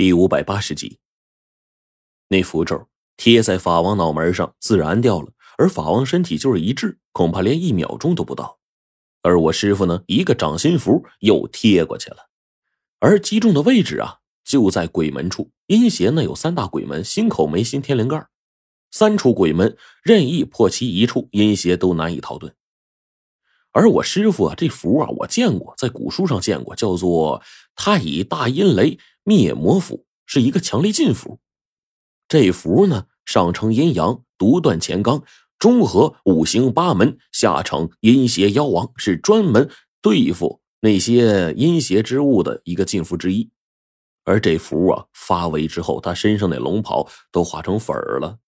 第五百八十集，那符咒贴在法王脑门上，自然掉了。而法王身体就是一滞，恐怕连一秒钟都不到。而我师傅呢，一个掌心符又贴过去了。而击中的位置啊，就在鬼门处。阴邪呢有三大鬼门：心口、眉心、天灵盖。三处鬼门任意破其一处，阴邪都难以逃遁。而我师傅啊，这符啊，我见过，在古书上见过，叫做太乙大阴雷灭魔符，是一个强力禁符。这符呢，上承阴阳，独断乾纲，中和五行八门，下承阴邪妖王，是专门对付那些阴邪之物的一个禁符之一。而这符啊，发威之后，他身上那龙袍都化成粉儿了，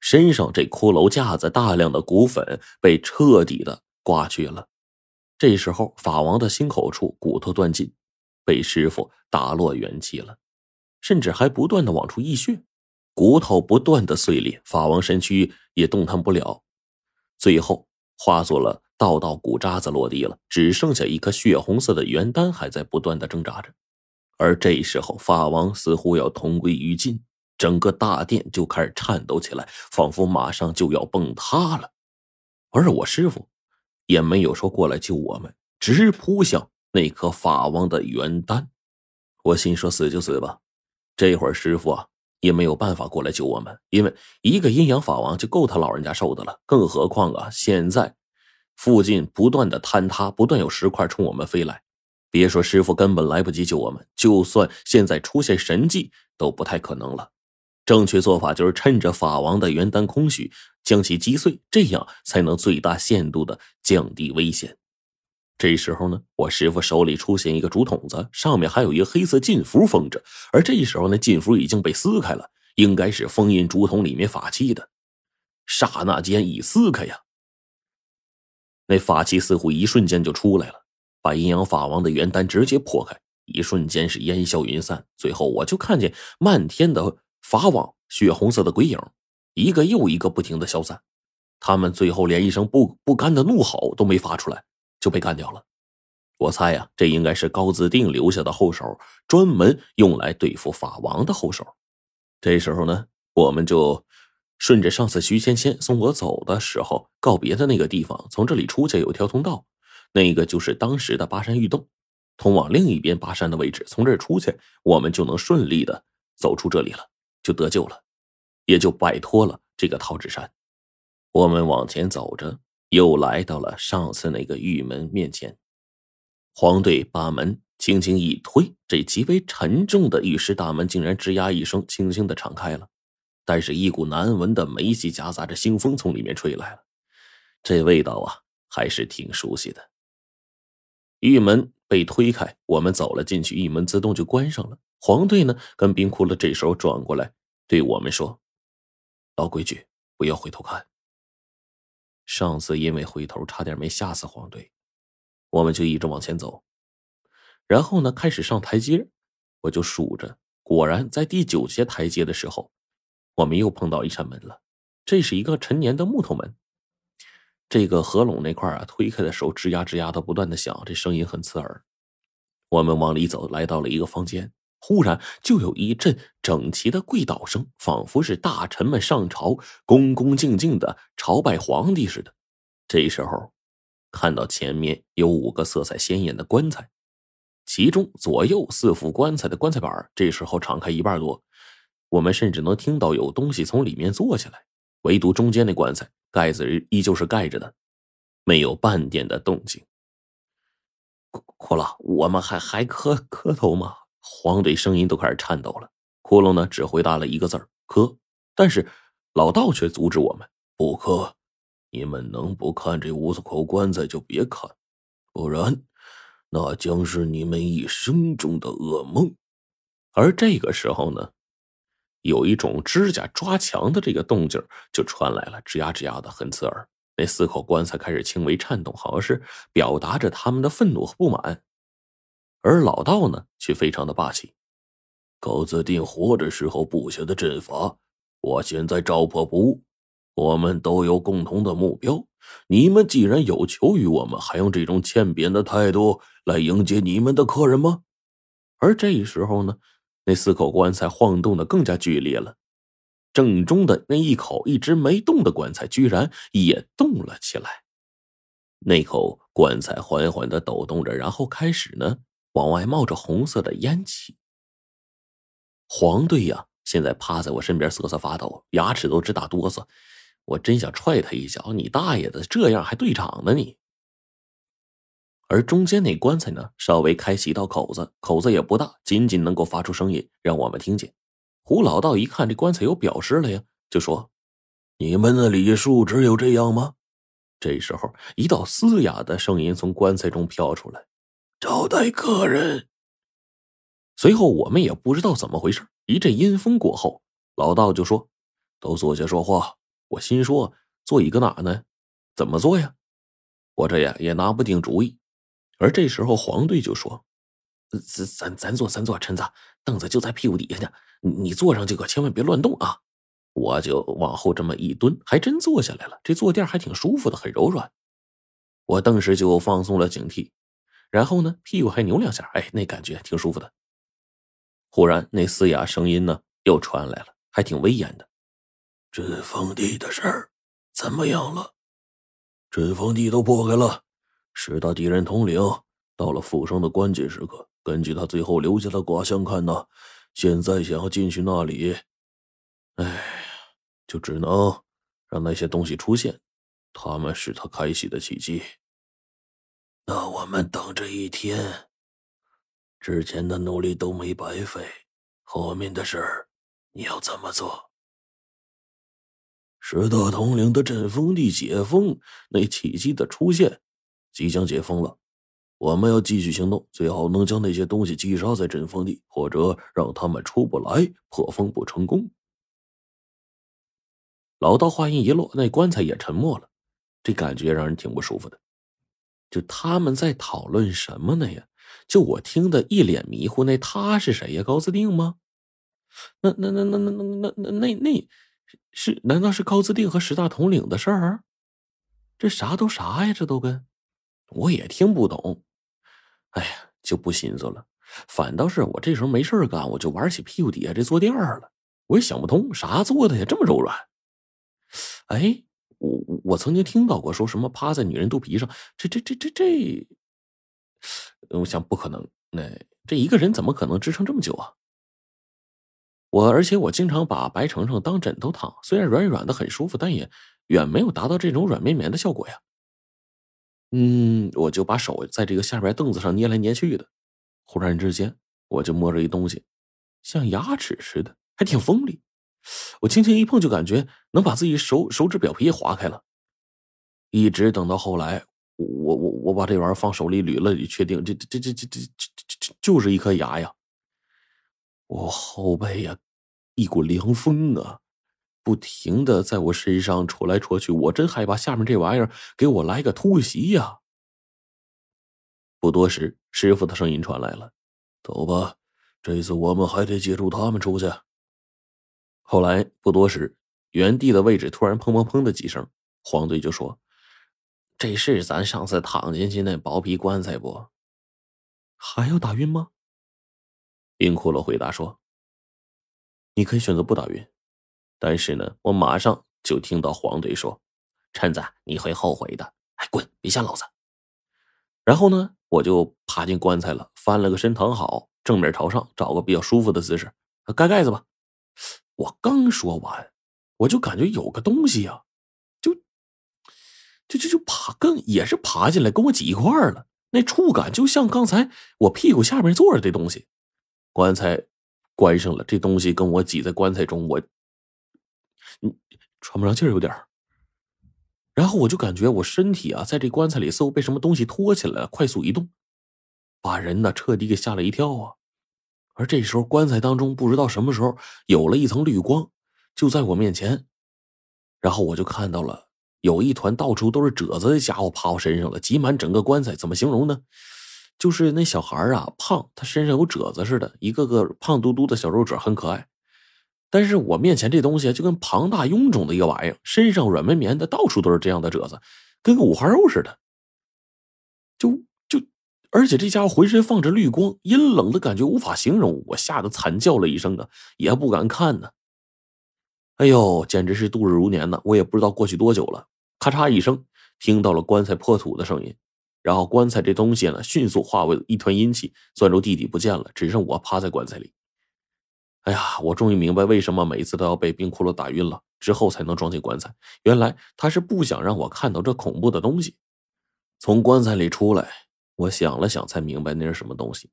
身上这骷髅架子大量的骨粉被彻底的。刮去了，这时候法王的心口处骨头断尽，被师傅打落元气了，甚至还不断的往出溢血，骨头不断的碎裂，法王身躯也动弹不了，最后化作了道道骨渣子落地了，只剩下一颗血红色的元丹还在不断的挣扎着，而这时候法王似乎要同归于尽，整个大殿就开始颤抖起来，仿佛马上就要崩塌了，而我师傅。也没有说过来救我们，直扑向那颗法王的元丹。我心说死就死吧，这会儿师傅啊也没有办法过来救我们，因为一个阴阳法王就够他老人家受的了，更何况啊现在附近不断的坍塌，不断有石块冲我们飞来，别说师傅根本来不及救我们，就算现在出现神迹都不太可能了。正确做法就是趁着法王的元丹空虚，将其击碎，这样才能最大限度的降低危险。这时候呢，我师傅手里出现一个竹筒子，上面还有一个黑色禁符封着。而这时候呢，禁符已经被撕开了，应该是封印竹筒里面法器的。刹那间一撕开呀，那法器似乎一瞬间就出来了，把阴阳法王的元丹直接破开，一瞬间是烟消云散。最后我就看见漫天的。法网血红色的鬼影，一个又一个不停的消散，他们最后连一声不不甘的怒吼都没发出来，就被干掉了。我猜呀，这应该是高子定留下的后手，专门用来对付法王的后手。这时候呢，我们就顺着上次徐芊芊送我走的时候告别的那个地方，从这里出去有条通道，那个就是当时的巴山玉洞，通往另一边巴山的位置。从这儿出去，我们就能顺利的走出这里了。就得救了，也就摆脱了这个桃纸山。我们往前走着，又来到了上次那个玉门面前。黄队把门轻轻一推，这极为沉重的玉石大门竟然吱呀一声，轻轻的敞开了。但是，一股难闻的霉气夹杂着腥风从里面吹来了，这味道啊，还是挺熟悉的。玉门被推开，我们走了进去，玉门自动就关上了。黄队呢，跟冰窟窿这时候转过来。对我们说：“老规矩，不要回头看。”上次因为回头，差点没吓死黄队。我们就一直往前走，然后呢，开始上台阶。我就数着，果然在第九节台阶的时候，我们又碰到一扇门了。这是一个陈年的木头门。这个合拢那块啊，推开的时候吱呀吱呀的不断的响，这声音很刺耳。我们往里走，来到了一个房间。忽然就有一阵整齐的跪倒声，仿佛是大臣们上朝，恭恭敬敬的朝拜皇帝似的。这时候，看到前面有五个色彩鲜艳的棺材，其中左右四副棺材的棺材板这时候敞开一半多，我们甚至能听到有东西从里面坐下来。唯独中间那棺材盖子依旧是盖着的，没有半点的动静。哭了，我们还还磕磕头吗？黄队声音都开始颤抖了，窟窿呢只回答了一个字儿“磕”，但是老道却阻止我们不磕。你们能不看这五口棺材就别看，不然那将是你们一生中的噩梦。而这个时候呢，有一种指甲抓墙的这个动静就传来了，吱呀吱呀的，很刺耳。那四口棺材开始轻微颤动，好像是表达着他们的愤怒和不满。而老道呢，却非常的霸气。高子定活着时候布下的阵法，我现在照破不误。我们都有共同的目标。你们既然有求于我们，还用这种欠扁的态度来迎接你们的客人吗？而这时候呢，那四口棺材晃动的更加剧烈了。正中的那一口一直没动的棺材，居然也动了起来。那口棺材缓缓的抖动着，然后开始呢，往外冒着红色的烟气。黄队呀，现在趴在我身边瑟瑟发抖，牙齿都直打哆嗦。我真想踹他一脚！你大爷的，这样还队长呢你？而中间那棺材呢，稍微开启一道口子，口子也不大，仅仅能够发出声音，让我们听见。胡老道一看这棺材有表示了呀，就说：“你们的礼数只有这样吗？”这时候，一道嘶哑的声音从棺材中飘出来：“招待客人。”随后，我们也不知道怎么回事，一阵阴风过后，老道就说：“都坐下说话。”我心说：“坐一个哪呢？怎么坐呀？”我这呀也拿不定主意。而这时候，黄队就说：“咱咱咱坐，咱坐，陈子，凳子就在屁股底下呢，你坐上去可千万别乱动啊！”我就往后这么一蹲，还真坐下来了。这坐垫还挺舒服的，很柔软。我顿时就放松了警惕，然后呢，屁股还扭两下，哎，那感觉挺舒服的。忽然，那嘶哑声音呢又传来了，还挺威严的：“镇封地的事儿怎么样了？镇封地都破开了。”十大敌人统领到了复生的关键时刻，根据他最后留下的卦象看呢，现在想要进去那里，哎，就只能让那些东西出现，他们是他开启的契机。那我们等这一天，之前的努力都没白费，后面的事儿你要怎么做？十大统领的阵风地解封，那契机的出现。即将解封了，我们要继续行动，最好能将那些东西击杀在阵风地，或者让他们出不来，破封不成功。老道话音一落，那棺材也沉默了，这感觉让人挺不舒服的。就他们在讨论什么呢呀？就我听得一脸迷糊。那他是谁呀？高自定吗？那那那那那那那那那那是？难道是高自定和十大统领的事儿？这啥都啥呀？这都跟。我也听不懂，哎呀，就不寻思了。反倒是我这时候没事干，我就玩起屁股底下这坐垫儿了。我也想不通，啥做的呀，这么柔软？哎，我我曾经听到过说什么趴在女人肚皮上，这这这这这，我想不可能。那这一个人怎么可能支撑这么久啊？我而且我经常把白程程当枕头躺，虽然软软的很舒服，但也远没有达到这种软绵绵的效果呀。嗯，我就把手在这个下边凳子上捏来捏去的，忽然之间，我就摸着一东西，像牙齿似的，还挺锋利。我轻轻一碰，就感觉能把自己手手指表皮划开了。一直等到后来，我我我把这玩意儿放手里捋了捋，确定这这这这这这这就是一颗牙呀！我后背呀，一股凉风啊！不停的在我身上戳来戳去，我真害怕下面这玩意儿给我来个突袭呀！不多时，师傅的声音传来了：“走吧，这次我们还得借助他们出去。”后来不多时，原地的位置突然砰砰砰的几声，黄队就说：“这是咱上次躺进去那薄皮棺材不？还要打晕吗？”冰骷髅回答说：“你可以选择不打晕。”但是呢，我马上就听到黄队说：“陈子，你会后悔的！哎，滚，别吓老子！”然后呢，我就爬进棺材了，翻了个身，躺好，正面朝上，找个比较舒服的姿势，盖盖子吧。我刚说完，我就感觉有个东西呀，就就就就爬，更也是爬进来，跟我挤一块儿了。那触感就像刚才我屁股下面坐着这东西。棺材关上了，这东西跟我挤在棺材中，我。嗯，喘不上气儿，有点儿。然后我就感觉我身体啊，在这棺材里似乎被什么东西托起来了，快速移动，把人呢彻底给吓了一跳啊。而这时候，棺材当中不知道什么时候有了一层绿光，就在我面前。然后我就看到了有一团到处都是褶子的家伙爬我身上了，挤满整个棺材。怎么形容呢？就是那小孩啊，胖，他身上有褶子似的，一个个胖嘟嘟的小肉褶，很可爱。但是我面前这东西就跟庞大臃肿的一个玩意儿，身上软绵绵的，到处都是这样的褶子，跟个五花肉似的。就而且这家伙浑身放着绿光，阴冷的感觉无法形容，我吓得惨叫了一声啊，也不敢看呢。哎呦，简直是度日如年呢！我也不知道过去多久了，咔嚓一声，听到了棺材破土的声音，然后棺材这东西呢，迅速化为一团阴气，钻入地底不见了，只剩我趴在棺材里。哎呀，我终于明白为什么每次都要被冰骷髅打晕了之后才能装进棺材，原来他是不想让我看到这恐怖的东西。从棺材里出来，我想了想，才明白那是什么东西。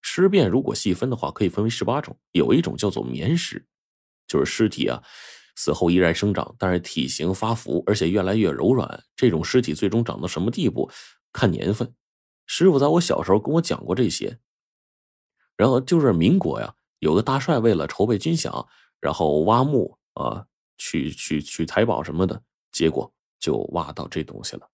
尸变如果细分的话，可以分为十八种，有一种叫做棉尸，就是尸体啊死后依然生长，但是体型发福，而且越来越柔软。这种尸体最终长到什么地步，看年份。师傅在我小时候跟我讲过这些。然后就是民国呀，有个大帅为了筹备军饷，然后挖墓啊，去去去财宝什么的，结果就挖到这东西了。